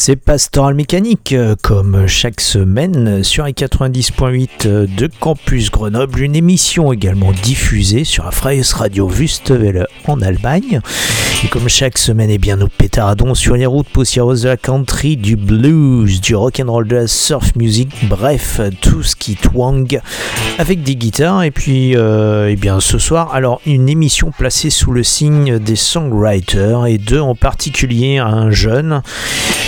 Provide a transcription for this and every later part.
C'est Pastoral Mécanique, euh, comme chaque semaine sur les 90.8 de Campus Grenoble, une émission également diffusée sur la Freies Radio Wüstewelle en Allemagne. Et comme chaque semaine, eh bien, nous pétardons sur les routes poussiéreuses de la country, du blues, du rock'n'roll, de la surf music, bref, tout ce qui twang avec des guitares. Et puis, euh, eh bien, ce soir, alors, une émission placée sous le signe des songwriters et deux en particulier un jeune.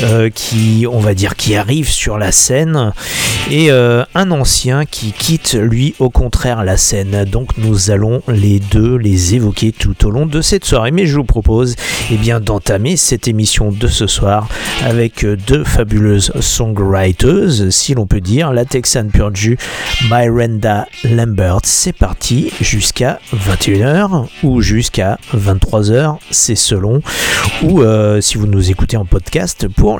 Euh, qui, on va dire, qui arrive sur la scène et euh, un ancien qui quitte, lui, au contraire, la scène. Donc nous allons les deux les évoquer tout au long de cette soirée. Mais je vous propose eh bien, d'entamer cette émission de ce soir avec deux fabuleuses songwriters, si l'on peut dire, la Texan Purju, Myranda Lambert. C'est parti jusqu'à 21h ou jusqu'à 23h, c'est selon. Ou euh, si vous nous écoutez en podcast pour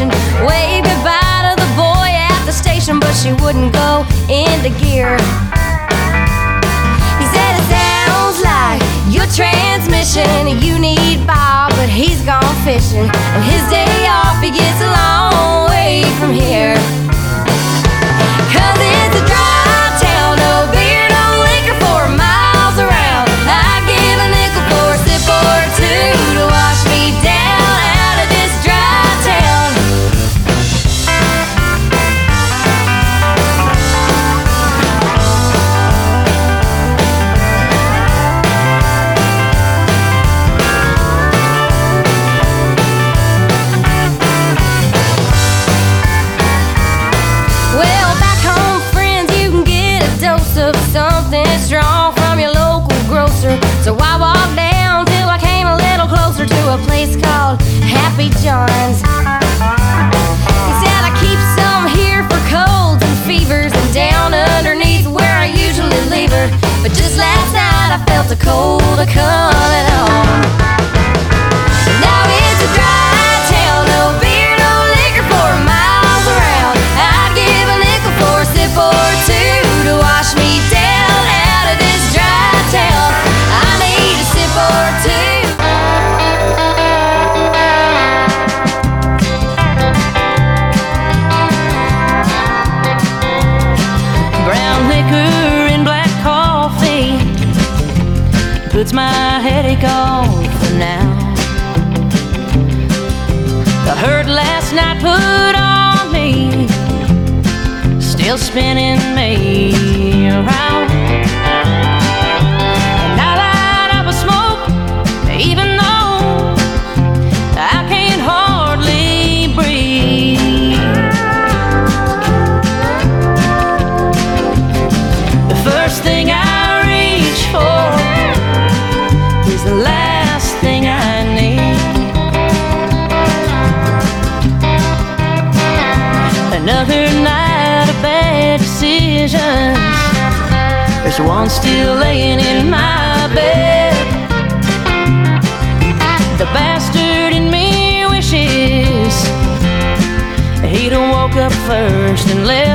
the nation. Waved goodbye to the boy at the station, but she wouldn't go into gear. He said it sounds like your transmission. You need Bob, but he's gone fishing. And his day off, he gets a long way from here. I felt a cold coming on. Still spinning me around. There's one still laying in my bed. The bastard in me wishes he'd woke up first and left.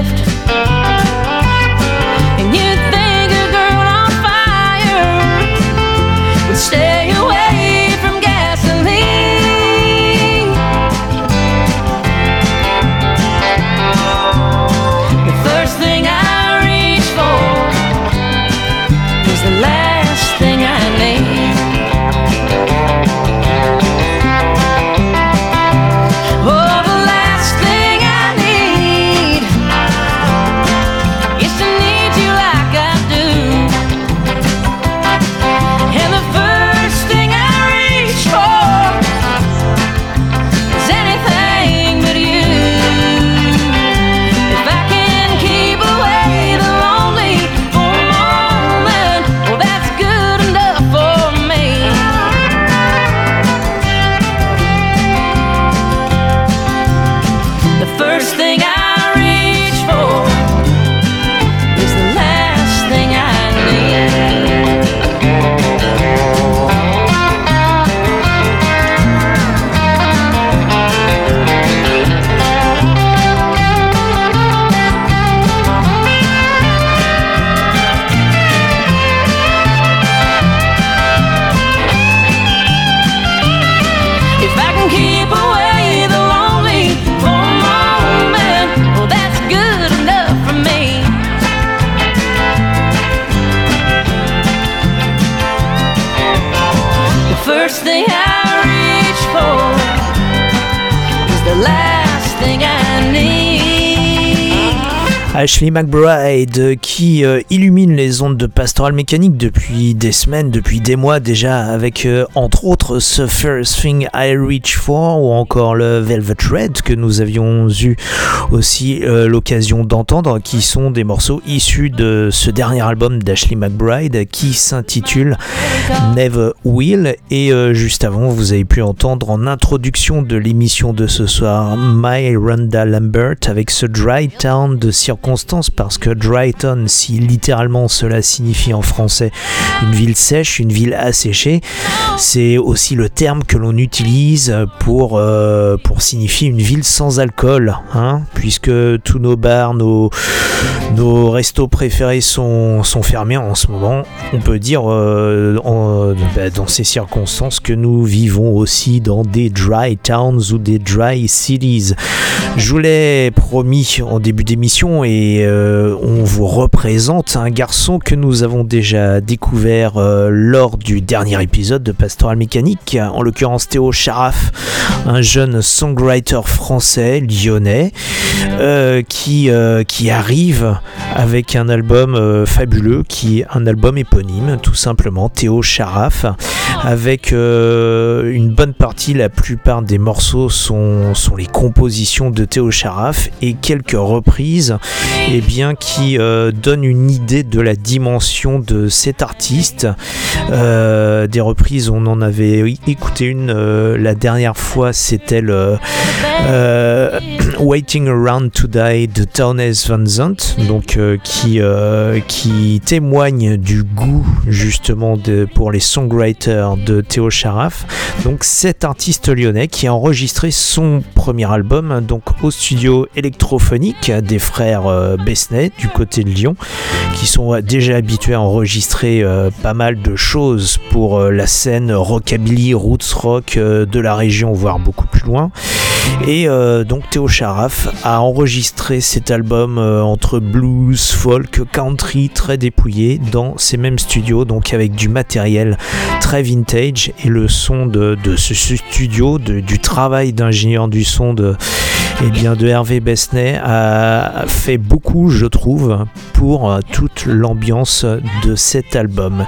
Ashley McBride qui euh, illumine les ondes de Pastoral Mécanique depuis des semaines, depuis des mois déjà, avec euh, entre autres ce First Thing I Reach For ou encore le Velvet Red que nous avions eu aussi euh, l'occasion d'entendre, qui sont des morceaux issus de ce dernier album d'Ashley McBride qui s'intitule Never Will. Et juste avant, vous avez pu entendre en introduction de l'émission de ce soir My Rhonda Lambert avec ce Dry Town de parce que Dry Town, si littéralement cela signifie en français une ville sèche, une ville asséchée, c'est aussi le terme que l'on utilise pour, euh, pour signifier une ville sans alcool, hein, puisque tous nos bars, nos, nos restos préférés sont, sont fermés en ce moment. On peut dire euh, bah, dans ces circonstances que nous vivons aussi dans des dry towns ou des dry cities. Je vous l'ai promis en début d'émission et euh, on vous représente un garçon que nous avons déjà découvert euh, lors du dernier épisode de Pastoral Mécanique, en l'occurrence Théo Charaf, un jeune songwriter français, lyonnais, euh, qui, qui arrive avec un album fabuleux, qui un album éponyme, tout simplement, Théo Charaf, avec euh, une bonne partie, la plupart des morceaux sont, sont les compositions de Théo Charaf et quelques reprises et bien, qui euh, donnent une idée de la dimension de cet artiste. Euh, des reprises, on en avait écouté une euh, la dernière fois, c'était le euh, Waiting Around to Die de Townes Van Zandt, donc euh, qui, euh, qui témoigne du goût justement de, pour les songwriters de Théo Charaf. Donc cet artiste lyonnais qui a enregistré son premier album donc au studio électrophonique des frères euh, Besnet du côté de Lyon, qui sont déjà habitués à enregistrer euh, pas mal de choses pour la scène rockabilly, roots rock de la région, voire beaucoup plus loin. Et donc Théo Charaf a enregistré cet album euh, entre blues, folk, country, très dépouillé dans ces mêmes studios, donc avec du matériel très vintage et le son de, ce studio, de, du travail d'ingénieur du son de eh bien, de Hervé Besnet a fait beaucoup, je trouve, pour euh, toute l'ambiance de cet album.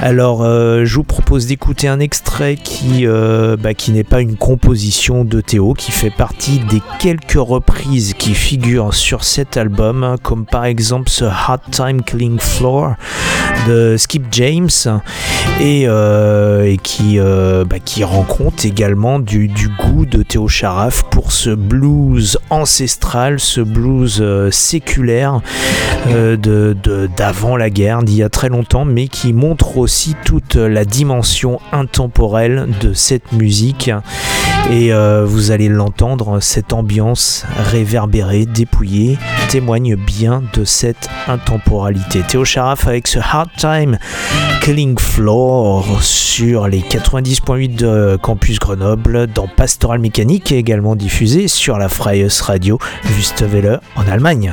Alors, euh, je vous propose d'écouter un extrait qui, euh, bah, qui n'est pas une composition de Théo, qui fait partie des quelques reprises qui figurent sur cet album, comme par exemple ce Hot Time Killing Floor de Skip James, et, qui, bah, rend compte également du, du goût de Théo Charaf pour ce blues ancestral, ce blues euh, séculaire euh, de d'avant la guerre, d'il y a très longtemps, mais qui montre aussi toute la dimension intemporelle de cette musique. Et euh, vous allez l'entendre, cette ambiance réverbérée, dépouillée, témoigne bien de cette intemporalité. Théo Charaf avec ce Hard Time Killing Floor sur les 90.8 de Campus Grenoble dans Pastoral Mécanique et également diffusé sur la Freies Radio Wüstewelle en Allemagne.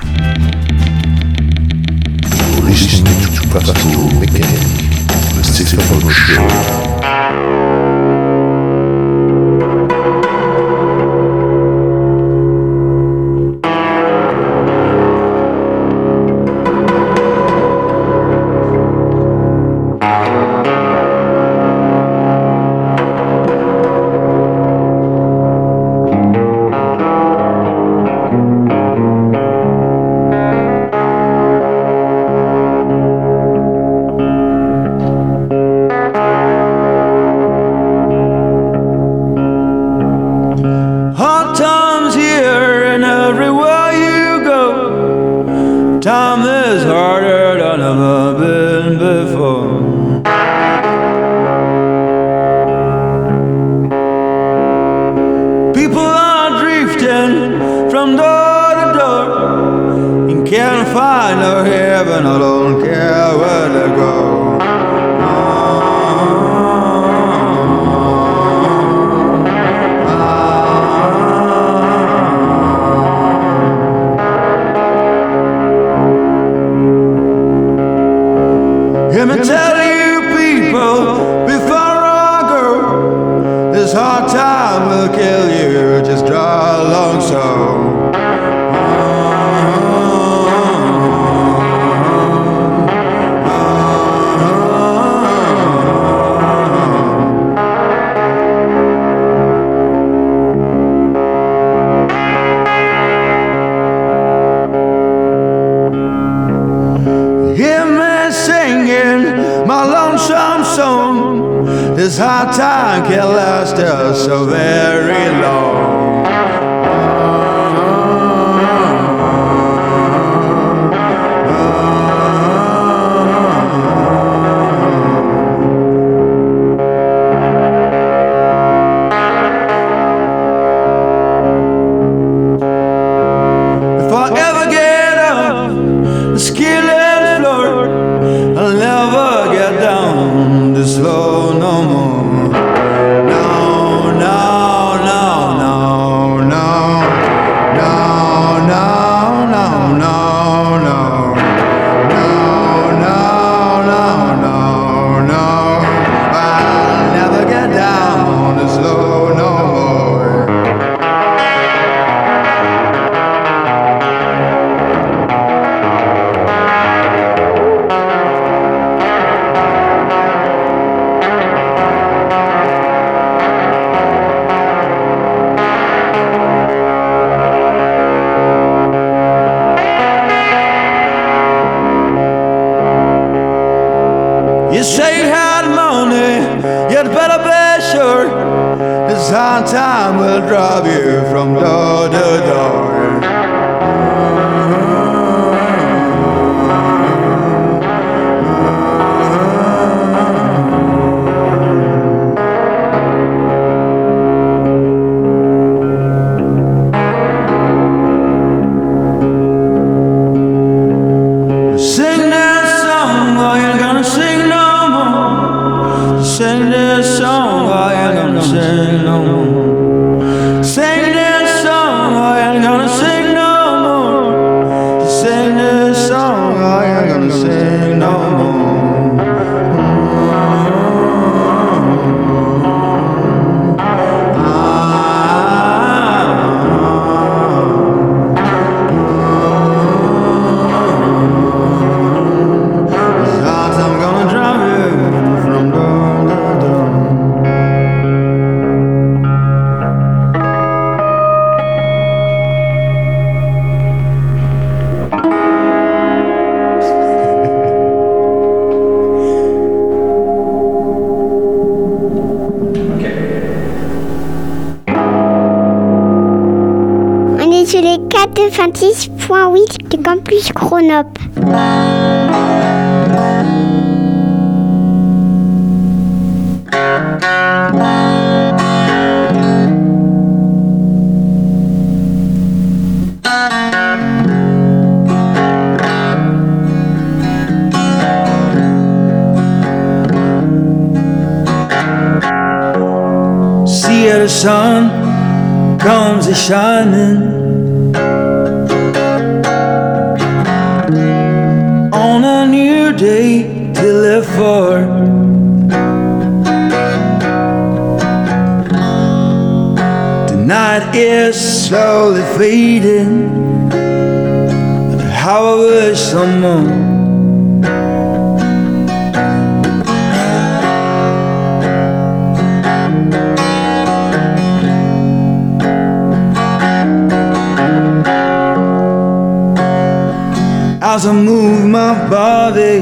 As I move my body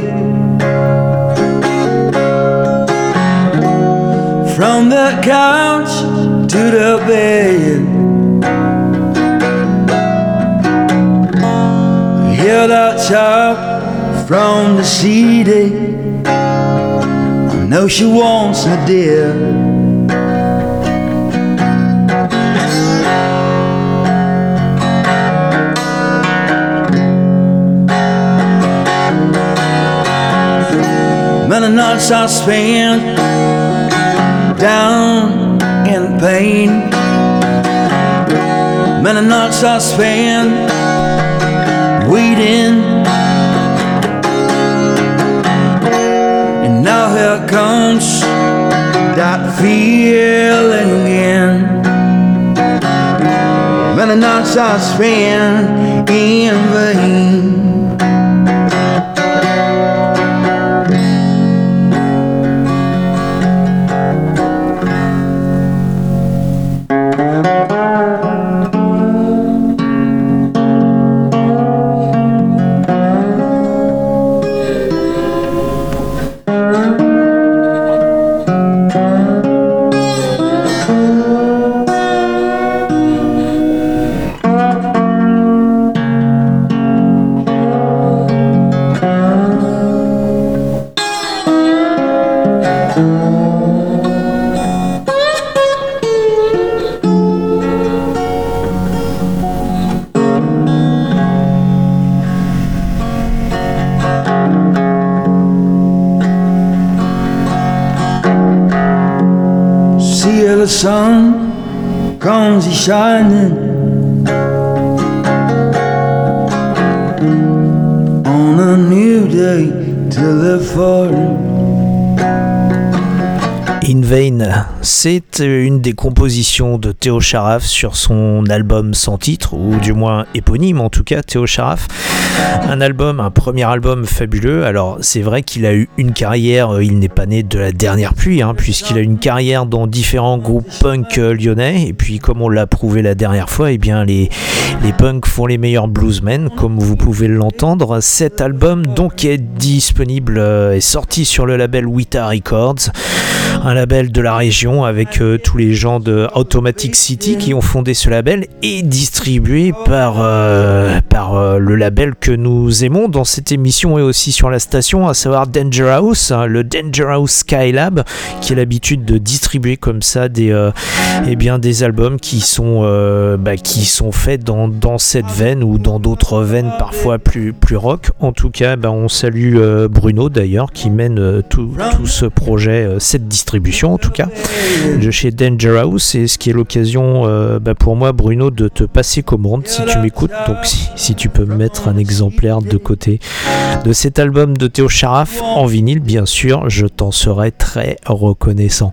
from the couch to the bed. Hear that shout from the city. I know she wants me, dear. Many nights I spent down in pain. Many nights I spent waiting. And now here comes that feeling again. Many nights I spent in vain. In Vain, c'est une des compositions de Théo Charaf sur son album sans titre, ou du moins éponyme en tout cas, Théo Charaf. Un album, un premier album fabuleux. Alors c'est vrai qu'il a eu une carrière, euh, il n'est pas né de la dernière pluie, hein, puisqu'il a une carrière dans différents groupes punk euh, lyonnais. Et puis comme on l'a prouvé la dernière fois, eh bien les, les punks font les meilleurs bluesmen, comme vous pouvez l'entendre. Cet album donc est disponible, euh, est sorti sur le label Wita Records un label de la région avec tous les gens de Automatic City qui ont fondé ce label et distribué par, le label que nous aimons dans cette émission et aussi sur la station, à savoir Danger House, hein, le Danger House Skylab, qui a l'habitude de distribuer comme ça des, euh, eh bien, des albums qui sont, euh, bah, qui sont faits dans, dans cette veine ou dans d'autres veines parfois plus, plus rock. En tout cas, bah, on salue euh, Bruno d'ailleurs qui mène euh, tout, tout ce projet, cette distribution en tout cas, de chez Danger House. Et ce qui est l'occasion bah, pour moi, Bruno, de te passer commande si tu m'écoutes. Donc si, si tu peux me mettre un de côté de cet album de Théo Charaf en vinyle, bien sûr, je t'en serai très reconnaissant.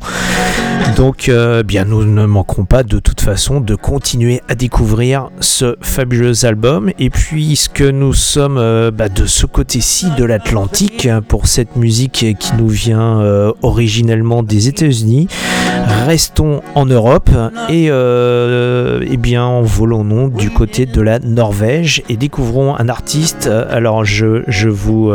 Donc, euh, bien, nous ne manquerons pas de toute façon de continuer à découvrir ce fabuleux album. Et puisque nous sommes euh, bah, de ce côté-ci de l'Atlantique hein, pour cette musique qui nous vient euh, originellement des États-Unis, restons en Europe et, eh bien, envolons-nous du côté de la Norvège et découvrons un artiste. Alors, je, je vous,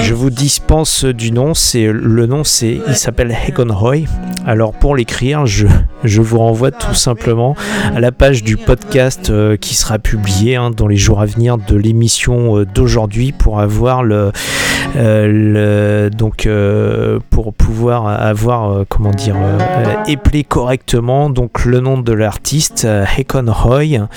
je vous dispense du nom. C'est le nom, c'est, il s'appelle Hagon Roy. Alors, pour l'écrire, je, vous renvoie tout simplement à la page du podcast euh, qui sera publié hein, dans les jours à venir de l'émission euh, d'aujourd'hui pour avoir le, euh, donc pour pouvoir avoir comment dire épeler correctement donc le nom de l'artiste Hekon Roy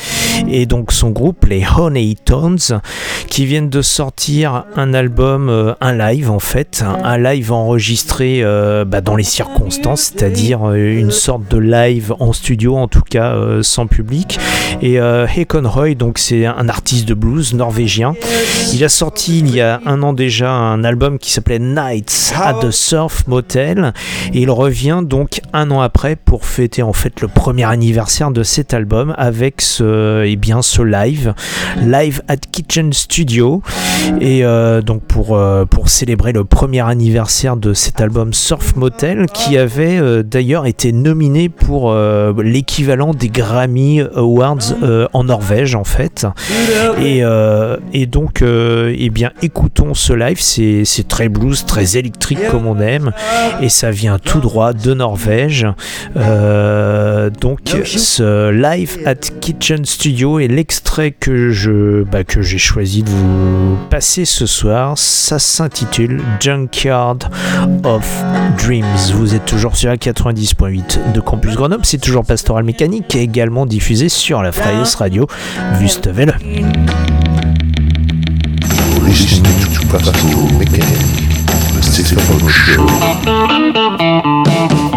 et donc son groupe les Honey Tones qui viennent de sortir un album un live en fait un, live enregistré bah, dans les circonstances euh, une sorte de live en studio en tout cas euh, sans public. Et euh, Hekon Roy donc c'est un artiste de blues norvégien. Il a sorti il y a un an déjà un album qui s'appelait Nights at the Surf Motel. Et il revient donc un an après pour fêter en fait le premier anniversaire de cet album avec ce, eh bien, ce live, live at Kitchen Studio. Et euh, donc pour, euh, pour célébrer le premier anniversaire de cet album Surf Motel qui avait euh, d'ailleurs été nominé pour euh, l'équivalent des Grammy Awards euh, en Norvège en fait. Et, euh, et donc eh bien écoutons ce live. C'est très blues très électrique comme on aime. Et ça vient tout droit de Norvège. Donc ce live at Kitchen Studio est l'extrait que je bah, que j'ai choisi de vous passer ce soir. Ça s'intitule Junkyard of Dreams. Vous êtes toujours sur la 90.8 de Campus Grenoble. C'est toujours Pastoral Mécanique également diffusé sur la Freies Radio Wüstewelle Pastoral Mechanic, the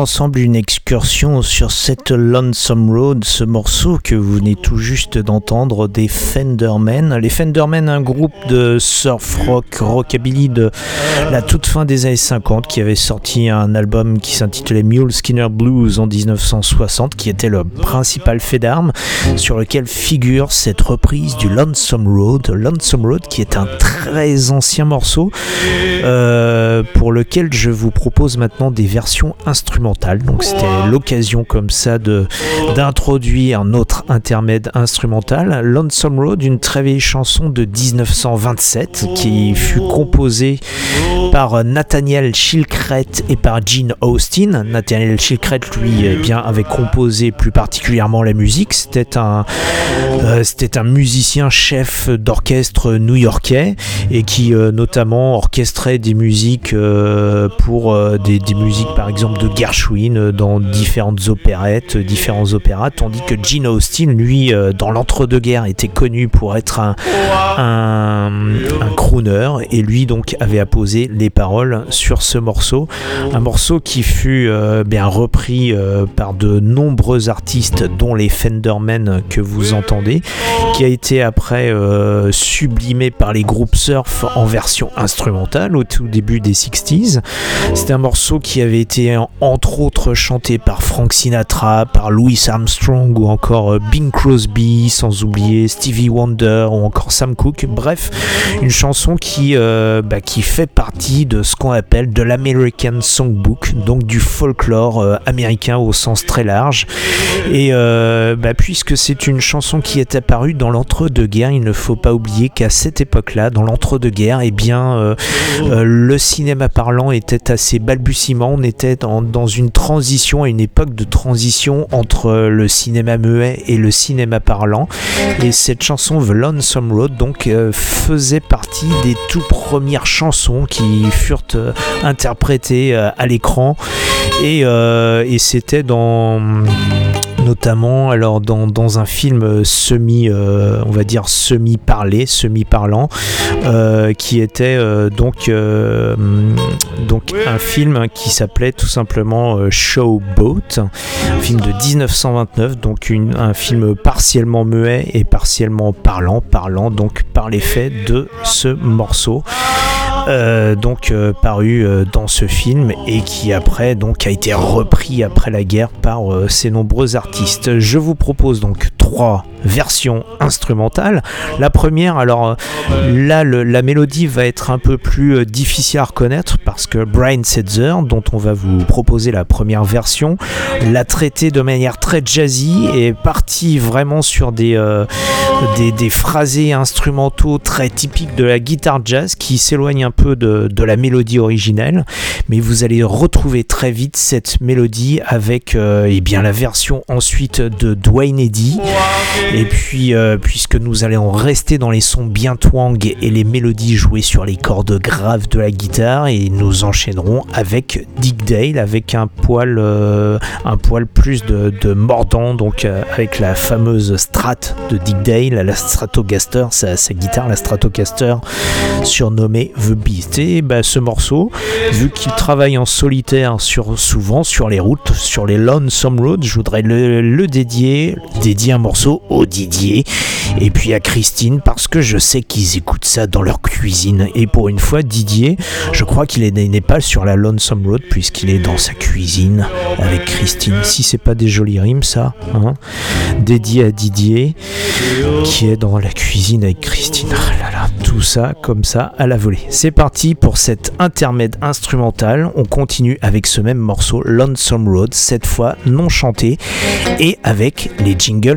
ensemble une excursion sur cette Lonesome Road, ce morceau que vous venez tout juste d'entendre des Fendermen. Les Fendermen, un groupe de surf rock, rockabilly de la toute fin des années 50 qui avait sorti un album qui s'intitulait Mule Skinner Blues en 1960, qui était le principal fait d'armes sur lequel figure cette reprise du Lonesome Road. Lonesome Road qui est un très ancien morceau euh, pour lequel je vous propose maintenant des versions instrumentales. Donc c'était l'occasion comme ça de d'introduire notre intermède instrumental. Lonesome Road, une très vieille chanson de 1927 qui fut composée par Nathaniel Chilcret et par Gene Austin. Nathaniel Chilcret, lui, eh bien, avait composé plus particulièrement la musique. C'était un, euh, c'était un musicien chef d'orchestre new-yorkais et qui euh, notamment orchestrait des musiques euh, pour des, des musiques par exemple de Gershwin dans différentes opérettes, différents opéras, tandis que Gene Austin, lui, euh, dans l'entre-deux-guerres, était connu pour être un, un, crooner et lui donc avait apposé les paroles sur ce morceau, un morceau qui fut euh, bien repris euh, par de nombreux artistes, dont les Fendermen que vous entendez, qui a été après sublimé par les groupes surf en version instrumentale au tout début des 60s. C'était un morceau qui avait été en- entre autres chanté par Frank Sinatra, par Louis Armstrong ou encore euh, Bing Crosby, sans oublier Stevie Wonder ou encore Sam Cooke. Bref, une chanson qui, euh, bah, qui fait partie de ce qu'on appelle de l'American Songbook, donc du folklore euh, américain au sens très large. Et bah, puisque c'est une chanson qui est apparue dans l'entre-deux-guerres, il ne faut pas oublier qu'à cette époque-là, dans l'entre-deux-guerres, eh bien, le cinéma parlant était assez balbutiement. On était dans une transition, à une époque de transition entre le cinéma muet et le cinéma parlant. Et cette chanson, The Lonesome Road, donc, euh, faisait partie des tout premières chansons qui furent euh, interprétées euh, à l'écran. Et, euh, et c'était dans notamment alors dans, dans un film euh, semi euh, on va dire semi parlé semi parlant euh, qui était donc donc un film qui s'appelait tout simplement Showboat un film de 1929 donc une- un film partiellement muet et partiellement parlant parlant donc par l'effet de ce morceau euh, donc euh, paru euh, dans ce film et qui après donc a été repris après la guerre par ces nombreux artistes. Je vous propose donc trois versions instrumentales. La première, alors euh, là la mélodie va être un peu plus euh, difficile à reconnaître parce que Brian Setzer, dont on va vous proposer la première version, l'a traité de manière très jazzy et est parti vraiment sur des, euh, des, phrasés instrumentaux très typiques de la guitare jazz qui s'éloignent un peu de, de la mélodie originelle, mais vous allez retrouver très vite cette mélodie avec euh, eh bien, la version ensuite de Dwayne Eddy. Et puis, euh, puisque nous allons rester dans les sons bien twang et les mélodies jouées sur les cordes graves de la guitare, et nous enchaînerons avec Dick Dale, avec un poil, euh, un poil plus de, mordant, donc euh, avec la fameuse Strat de Dick Dale, la Stratocaster, sa, guitare, la Stratocaster, surnommée The Beast. Et bah, ce morceau, vu qu'il travaille en solitaire sur, souvent sur les routes, sur les Lonesome Road, je voudrais le, le dédier, dédier un morceau au Didier et puis à Christine parce que je sais qu'ils écoutent ça dans leur cuisine. Et pour une fois, Didier, je crois qu'il est- n'est pas sur la Lonesome Road puisqu'il est dans sa cuisine avec Christine. Si c'est pas des jolis rimes, ça, hein dédié à Didier qui est dans la cuisine avec Christine. Ah tout ça comme ça à la volée. C'est parti pour cet intermède instrumental. On continue avec ce même morceau, Lonesome Road, cette fois non chanté et avec les jingles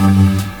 Thank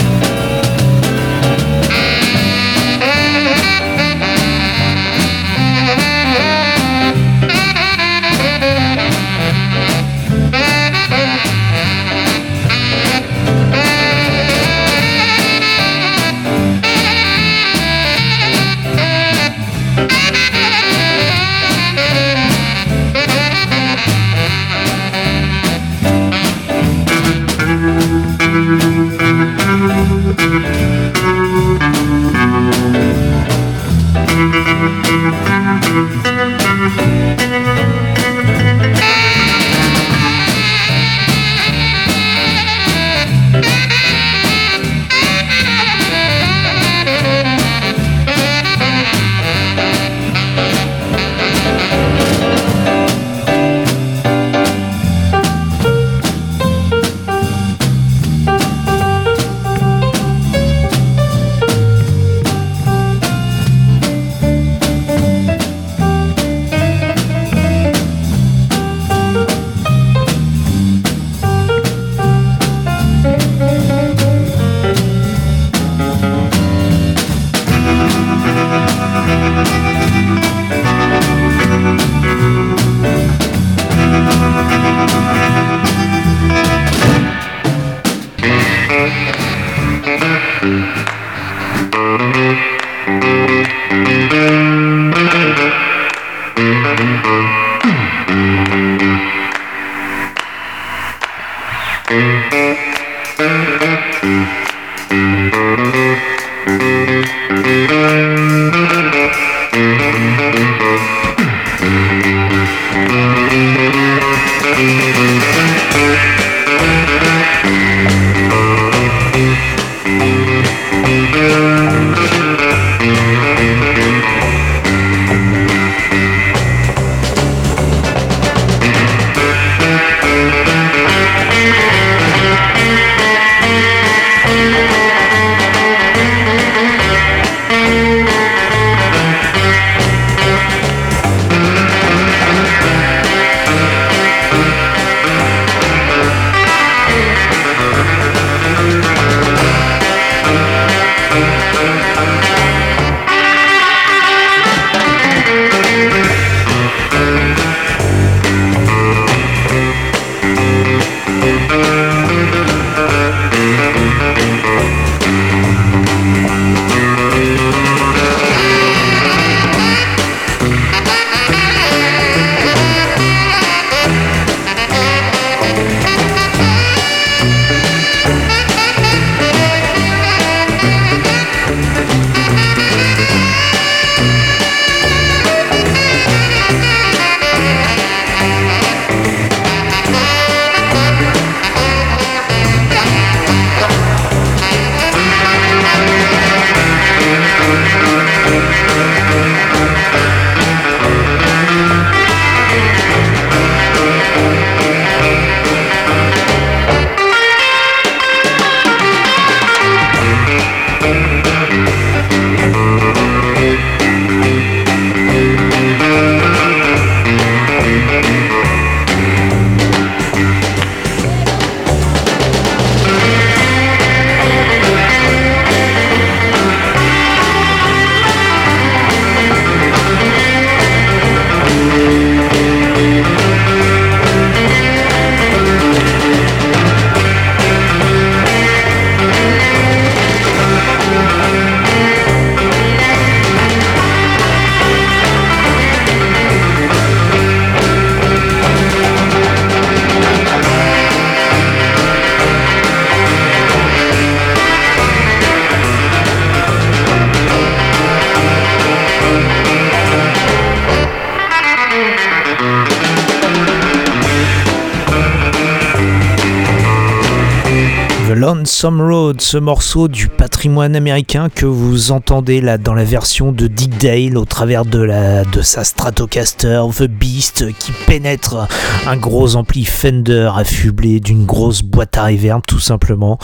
Lonesome Road, ce morceau du patrimoine américain que vous entendez là dans la version de Dick Dale au travers de, la, de sa Stratocaster The Beast qui pénètre un gros ampli Fender affublé d'une grosse boîte à reverb tout simplement,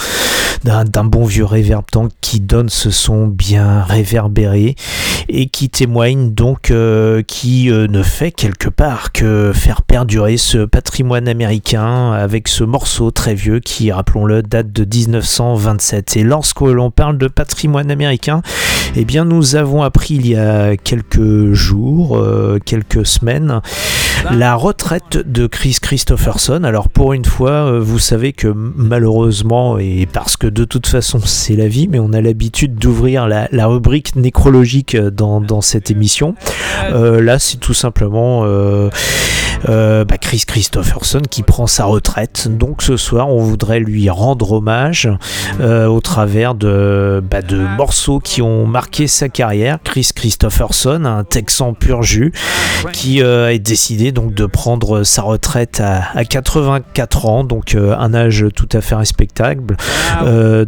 d'un bon vieux reverb tank qui donne ce son bien réverbéré et qui témoigne donc, euh, qui euh, ne fait quelque part que faire perdurer ce patrimoine américain avec ce morceau très vieux qui, rappelons-le, date de 1927. Et lorsque l'on parle de patrimoine américain, eh bien nous avons appris il y a quelques jours, euh, quelques semaines, la retraite de Chris Christopherson. Alors pour une fois, euh, vous savez que malheureusement, et parce que de toute façon c'est la vie, mais on a l'habitude d'ouvrir la, rubrique nécrologique dans, dans cette émission. Euh, là c'est tout simplement... Euh, bah, Chris Christopherson qui prend sa retraite. Donc ce soir, on voudrait lui rendre hommage euh, au travers de, bah, de morceaux qui ont marqué sa carrière. Chris Christopherson, un Texan pur jus, qui euh, est décidé donc de prendre sa retraite à, 84 ans, donc un âge tout à fait respectable.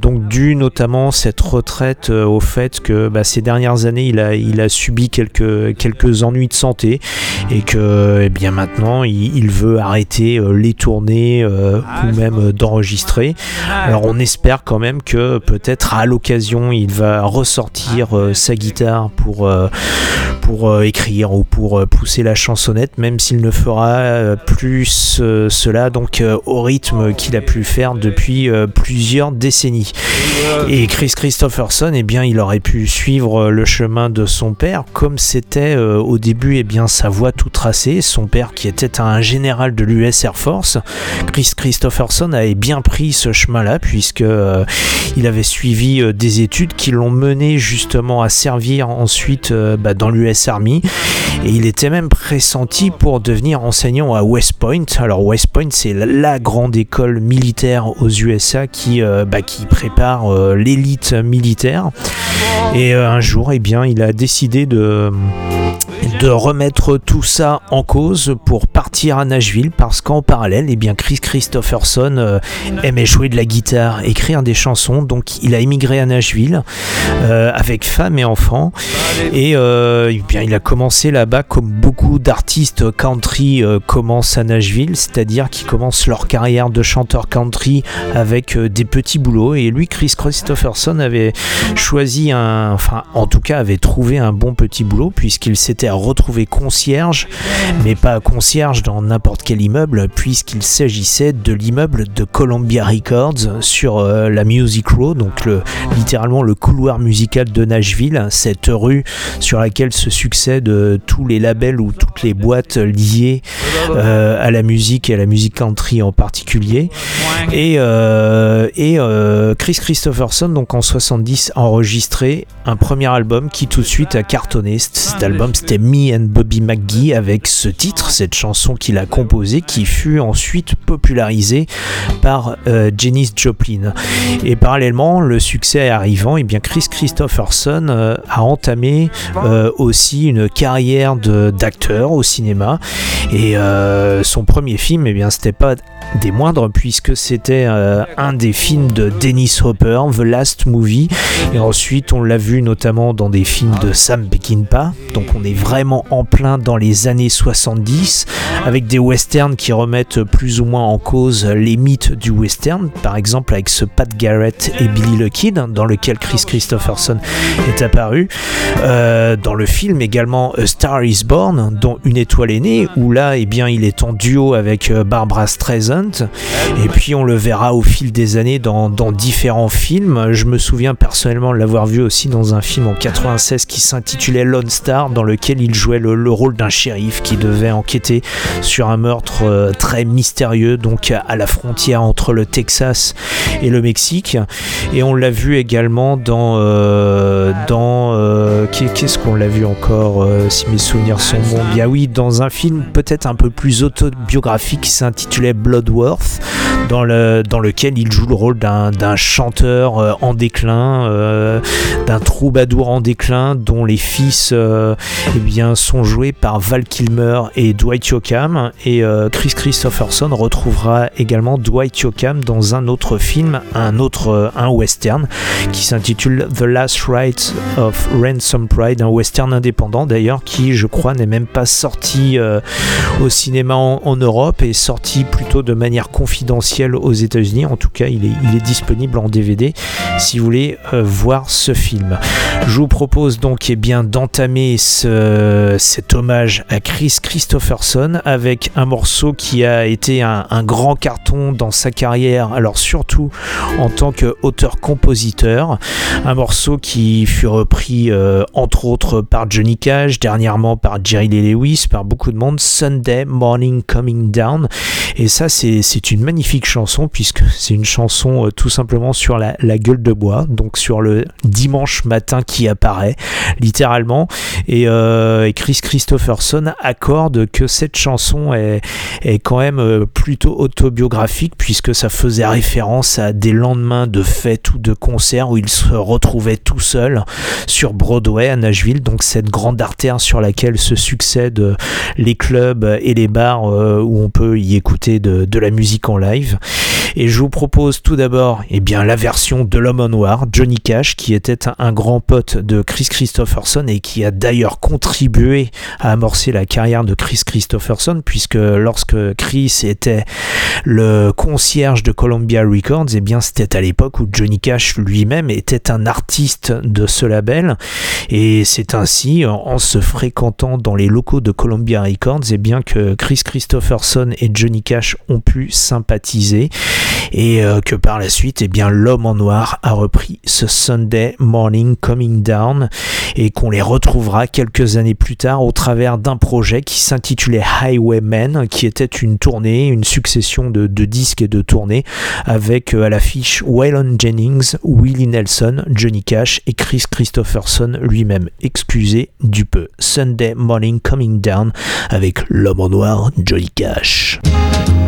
donc dû notamment cette retraite au fait que bah, ces dernières années, il a, il a subi quelques, quelques ennuis de santé et que eh bien maintenant il, veut arrêter euh, les tournées euh, ou même euh, d'enregistrer. Alors on espère quand même que peut-être à l'occasion il va ressortir sa guitare pour, pour écrire ou pour pousser la chansonnette, même s'il ne fera plus cela donc au rythme qu'il a pu faire depuis plusieurs décennies. Et Chris Christopherson, eh bien, il aurait pu suivre le chemin de son père, comme c'était au début eh bien, sa voie tout tracée. Son père qui était un général de l'US Air Force. Chris Christopherson avait bien pris ce chemin-là puisque euh, il avait suivi euh, des études qui l'ont mené justement à servir ensuite euh, bah, dans l'US Army et il était même pressenti pour devenir enseignant à West Point. Alors West Point c'est la grande école militaire aux USA qui, bah, qui prépare l'élite militaire et un jour eh bien il a décidé de de remettre tout ça en cause pour partir à Nashville parce qu'en parallèle, eh bien Chris Christopherson euh, aimait jouer de la guitare, écrire des chansons, donc il a émigré à Nashville euh, avec femme et enfants et euh, eh bien il a commencé là-bas comme beaucoup d'artistes country commencent à Nashville, c'est-à-dire qu'ils commencent leur carrière de chanteur country avec des petits boulots. Et lui Chris Christopherson avait choisi un, enfin en tout cas avait trouvé un bon petit boulot puisqu'il s'était retrouvé concierge, mais pas concierge dans n'importe quel immeuble, puisqu'il s'agissait de l'immeuble de Columbia Records sur euh, la Music Row, donc le, littéralement le couloir musical de Nashville, cette rue sur laquelle se succèdent euh, tous les labels ou toutes les boîtes liées euh, à la musique et à la musique country en particulier. Et, et Chris Christopherson, donc en 70, a enregistré un premier album qui tout de suite a cartonné. Cet album, c'était Me and Bobby McGee avec ce titre, cette chanson qu'il a composée, qui fut ensuite popularisée par euh, Janis Joplin. Et parallèlement, le succès arrivant, et eh bien Chris Christopherson euh, a entamé euh, aussi une carrière d'acteur au cinéma. Et son premier film, et eh bien c'était pas des moindres puisque c'était un des films de Dennis Hopper, The Last Movie. Et ensuite, on l'a vu notamment dans des films de Sam Peckinpah. Donc on est vraiment en plein dans les années 70, avec des westerns qui remettent plus ou moins en cause les mythes du western, par exemple avec ce Pat Garrett et Billy the Kid, dans lequel Chris Christopherson est apparu. Euh, dans le film également A Star is Born, dont Une étoile est née, où là, eh bien, il est en duo avec euh, Barbara Streisand. Et puis on le verra au fil des années dans, dans différents films. Je me souviens personnellement l'avoir vu aussi dans un film en 96 qui s'intitulait Lone Star, dans lequel il jouait le, rôle d'un shérif qui devait enquêter sur un meurtre euh, très mystérieux, donc à la frontière entre le Texas et le Mexique. Et on l'a vu également dans. Euh, dans euh, Qu'est-ce qu'on l'a vu encore, si mes souvenirs sont bons Bien? Oui, dans un film peut-être un peu plus autobiographique qui s'intitulait Bloodworth, dans, le, dans lequel il joue le rôle d'un chanteur euh, en déclin, euh, d'un troubadour en déclin dont les fils eh bien, sont joués par Val Kilmer et Dwight Yoakam. Et Chris Christopherson retrouvera également Dwight Yoakam dans un autre film, un autre un western qui s'intitule The Last Rites of Ransom Pride, un western indépendant d'ailleurs qui, je crois, n'est même pas sorti au cinéma en, Europe et sorti plutôt de manière confidentielle aux États-Unis. En tout cas, il est, disponible en DVD si vous voulez euh, voir ce film. Je vous propose donc eh bien d'entamer ce, cet hommage à Chris Christopherson avec un morceau qui a été un, grand carton dans sa carrière, alors surtout en tant qu'auteur-compositeur. Un morceau qui fut repris euh, entre autres par Johnny Cash, dernièrement par Jerry Lee Lewis, par beaucoup de monde, Sunday Morning Coming Down. Et ça, c'est une magnifique chanson puisque c'est une chanson euh, tout simplement sur la, gueule de bois, donc sur le dimanche matin qui apparaît, littéralement. Et, euh, Chris Christopherson accorde que cette chanson est, est quand même euh, plutôt autobiographique puisque ça faisait référence à des lendemains de fêtes ou de concerts où il se retrouvait tout seul sur Broadway à Nashville, donc cette grande artère sur laquelle se succèdent les clubs et les bars où on peut y écouter de, de la musique en live. Et je vous propose tout d'abord eh bien, la version de l'homme en noir, Johnny Cash, qui était un grand pote de Chris Christopherson et qui a d'ailleurs contribué à amorcer la carrière de Chris Christopherson, puisque lorsque Chris était le concierge de Columbia Records, eh bien c'était à l'époque où Johnny Cash lui-même était un artiste de ce label. Et c'est ainsi, en se fréquentant dans les locaux de Columbia Records, eh bien que Chris Christopherson et Johnny Cash ont pu sympathiser et euh, que par la suite, eh l'homme en noir a repris ce Sunday Morning Coming Down et qu'on les retrouvera quelques années plus tard au travers d'un projet qui s'intitulait Highwaymen, qui était une tournée, une succession de, disques et de tournées avec euh, à l'affiche Waylon Jennings, Willie Nelson, Johnny Cash et Chris Christopherson lui-même. Excusez du peu. Sunday Morning Coming Down avec l'homme en noir, Johnny Cash.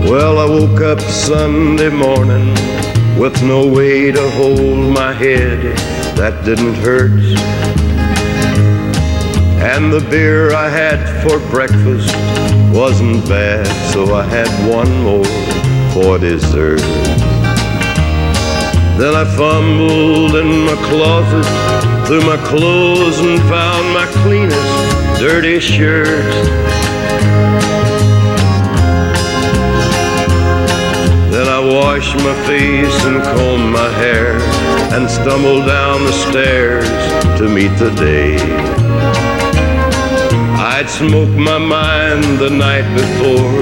Well, I woke up Sunday morning with no way to hold my head. That didn't hurt. And the beer I had for breakfast wasn't bad, so I had one more for dessert. Then I fumbled in my closet through my clothes and found my cleanest dirty shirt. Wash my face and comb my hair and stumble down the stairs to meet the day. I'd smoked my mind the night before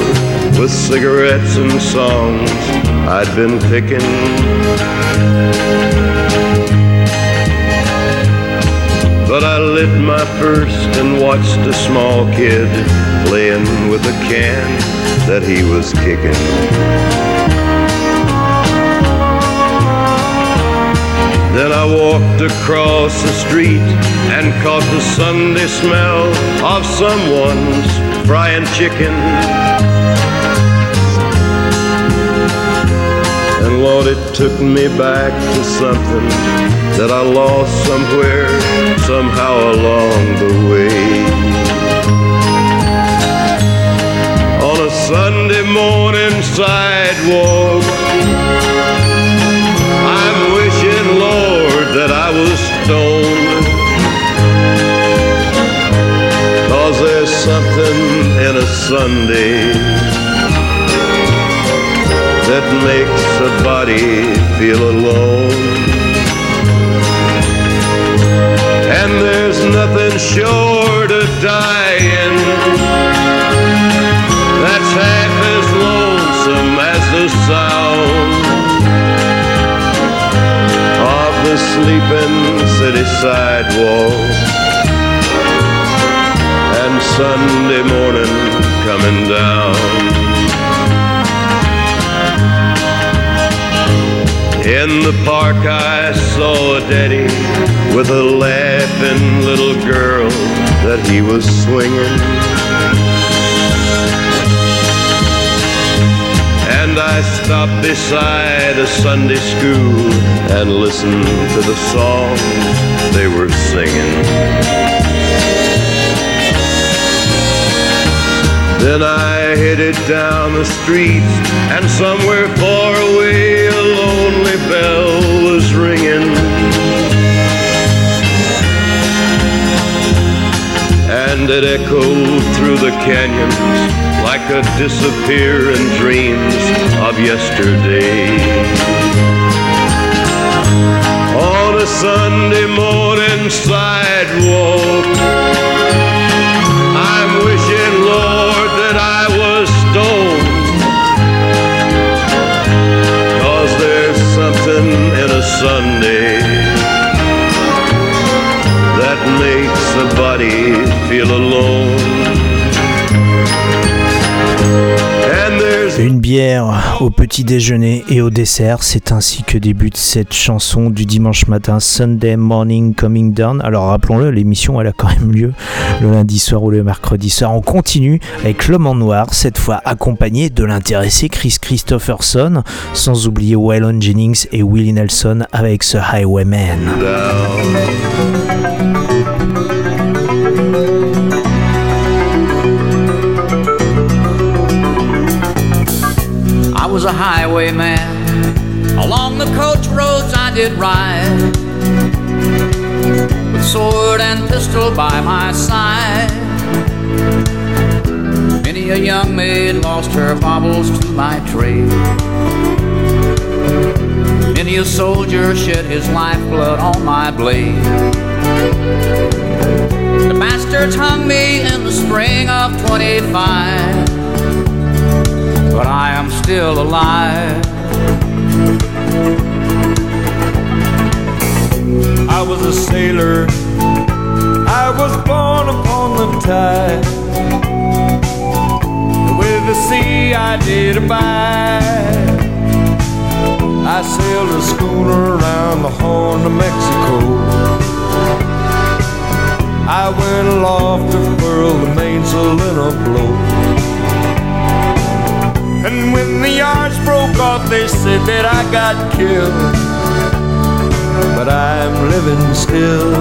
with cigarettes and songs I'd been picking. But I lit my first and watched a small kid playing with a can that he was kicking. Then I walked across the street and caught the Sunday smell of someone's frying chicken. And Lord, it took me back to something that I lost somewhere, somehow along the way. On a Sunday morning sidewalk that I was stoned. Cause there's something in a Sunday that makes a body feel alone. And there's nothing short of dying that's half as lonesome as the sound sleeping city sidewalk and Sunday morning coming down. In the park I saw a daddy with a laughing little girl that he was swinging. And I stopped beside a Sunday school and listened to the songs they were singing. Then I headed down the streets, and somewhere far away a lonely bell was ringing. And it echoed through the canyons like a disappearing dreams of yesterday. Sunday morning sidewalk, I'm wishing, Lord, that I was stoned. Cause there's something in a Sunday that makes a body feel alone. Une bière au petit déjeuner et au dessert, c'est ainsi que débute cette chanson du dimanche matin, Sunday Morning Coming Down. Alors rappelons-le, l'émission elle a quand même lieu le lundi soir ou le mercredi soir. On continue avec L'Homme en Noir, cette fois accompagné de l'intéressé Chris Christopherson, sans oublier Waylon Jennings et Willie Nelson avec ce Highwayman. A highwayman. Along the coach roads I did ride. With sword and pistol by my side. Many a young maid lost her baubles to my trade. Many a soldier shed his lifeblood on my blade. The bastards hung me in the spring of 25 but I am still alive. I was a sailor. I was born upon the tide. With the sea I did abide. I sailed a schooner around the Horn of Mexico. I went aloft to furl the mainsail in a blow. And when the yards broke off, they said that I got killed. But I'm living still.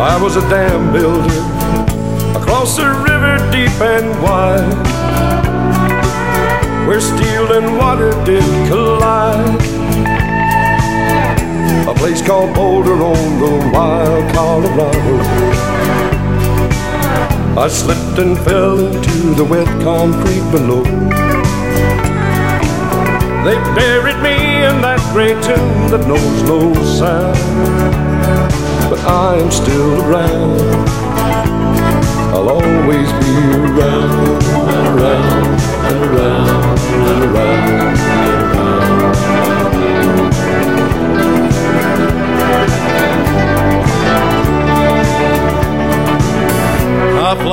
I was a dam builder across a river deep and wide, where steel and water did collide. A place called Boulder on the wild Colorado. I slipped and fell into the wet concrete below. They buried me in that great tomb that knows no sound. But I am still around. I'll always be around around and around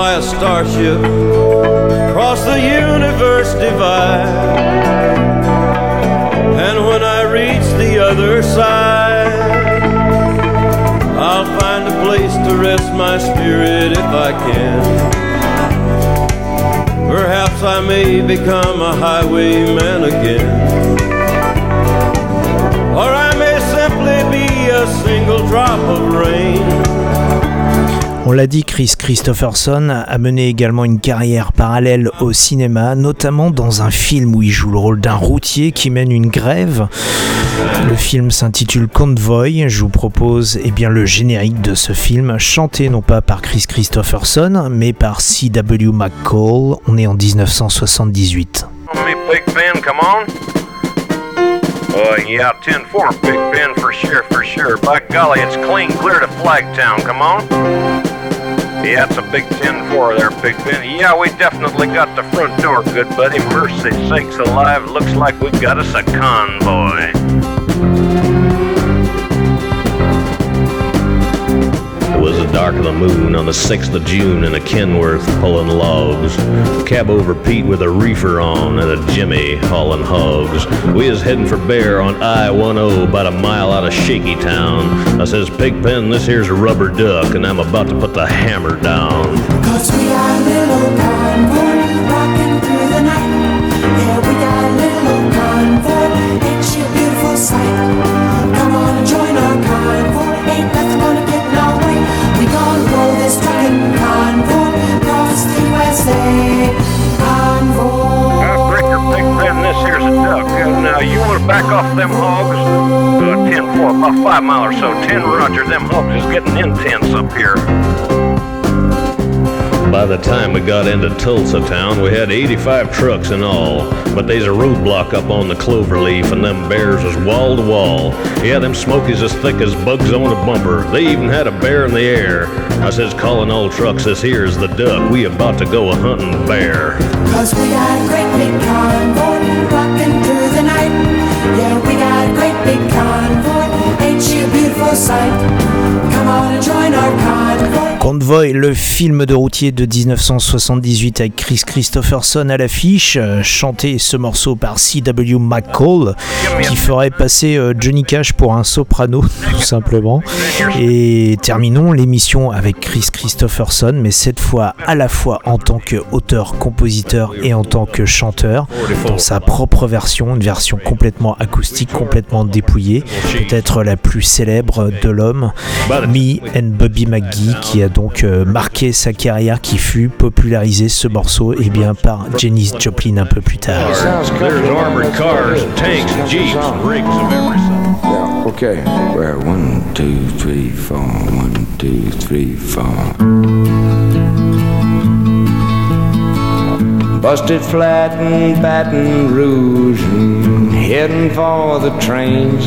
Fly a starship across the universe divide. And when I reach the other side, I'll find a place to rest my spirit if I can. Perhaps I may become a highwayman again. Or I may simply be a single drop of rain. On l'a dit, Chris Christopherson a mené également une carrière parallèle au cinéma, notamment dans un film où il joue le rôle d'un routier qui mène une grève. Le film s'intitule Convoy. Je vous propose eh bien, le générique de ce film, chanté non pas par Chris Christopherson, mais par C.W. McCall. On est en 1978. Big Ben, come on. Oh, yeah, 10-4, Big Ben, for sure, for sure. By golly, it's clean clear to Flagtown, come on. Yeah, it's a big 10-4 there, Big Ben. Yeah, we definitely got the front door, good buddy. Mercy sakes alive, looks like we got us a convoy. Dark of the moon on the 6th of June in a Kenworth pulling logs. Cab over Pete with a reefer on and a Jimmy hauling hogs. We is heading for Bear on I-10 about a mile out of Shaky Town. I says, Pigpen, this here's a rubber duck and I'm about to put the hammer down. Cause we got a little old back off them hogs? Uh, 10 4, about 5 mile or so. 10 Roger, them hogs is getting intense up here. By the time we got into Tulsa town, we had 85 trucks in all. But there's a roadblock up on the cloverleaf, and them bears was wall to wall. Yeah, them smokies as thick as bugs on a bumper. They even had a bear in the air. I says, calling all trucks, this here's the duck. We about to go a hunting bear. Cause we got a great big convoy rocking through convoy. Ain't she a beautiful sight? Come on and join our convoy. Convoy, le film de routier de 1978 avec Chris Christopherson à l'affiche, euh, chanté ce morceau par C.W. McCall, qui ferait passer euh, Johnny Cash pour un soprano, tout simplement. Et terminons l'émission avec Chris Christopherson, mais cette fois à la fois en tant qu'auteur, compositeur et en tant que chanteur, dans sa propre version, une version complètement acoustique, complètement dépouillée, peut-être la plus célèbre de l'homme, Me and Bobby McGee, qui a donc euh, marqué sa carrière, qui fut popularisé ce morceau et bien par Janis Joplin un peu plus tard. Okay. Well, one, two, three, four. One, two, three, four. Busted flat in Baton Rouge and heading for the trains.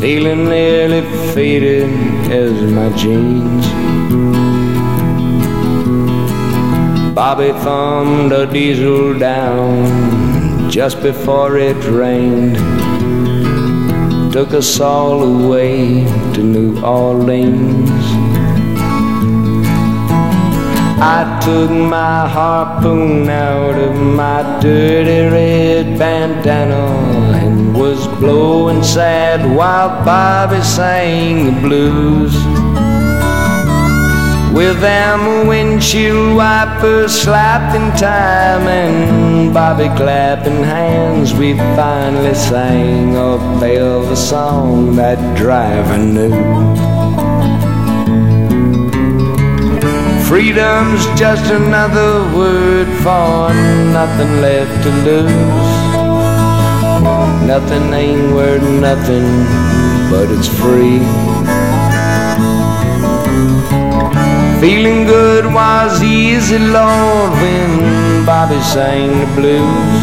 Feeling nearly faded as my jeans. Bobby thumbed a diesel down just before it rained. Took us all away to New Orleans. I took my harpoon out of my dirty red bandana and was blowing sad while Bobby sang the blues. With them windshield wipers slapping time and Bobby clapping hands, we finally sang a Belva song that driver knew. Freedom's just another word for nothing left to lose. Nothing ain't worth nothing, but it's free. Feeling good was easy, Lord, when Bobby sang the blues.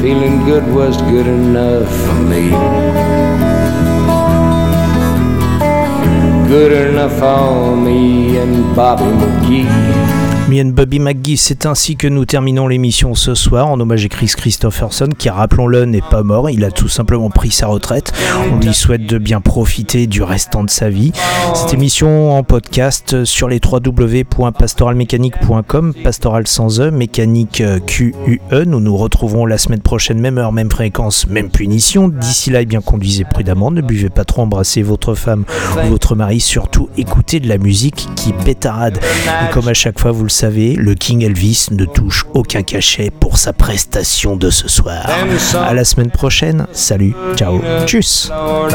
Feeling good was good enough for me. Good enough for me and Bobby McGee. Me Bobby McGee, c'est ainsi que nous terminons l'émission ce soir en hommage à Chris Christopherson qui, rappelons-le, n'est pas mort, il a tout simplement pris sa retraite. On lui souhaite de bien profiter du restant de sa vie. Cette émission en podcast sur les www.pastoralmécanique.com, pastoral sans E, mécanique euh, Q-U-E. Nous nous retrouvons la semaine prochaine, même heure, même fréquence, même punition. D'ici là, eh bien conduisez prudemment, ne buvez pas trop, embrassez votre femme ou votre mari, surtout écoutez de la musique qui pétarade. Et comme à chaque fois, vous le savez, le King Elvis ne touche aucun cachet pour sa prestation de ce soir. À la semaine prochaine, salut, ciao, tchuss. All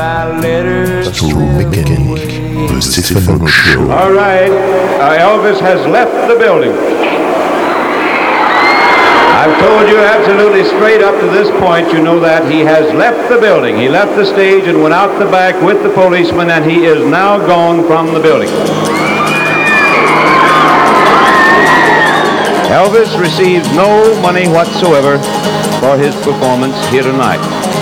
right, Elvis has left the building. I've told you absolutely straight up to this point, you know that he has left the building. He left the stage and went out the back with the policeman, and he is now gone from the building. Elvis receives no money whatsoever for his performance here tonight.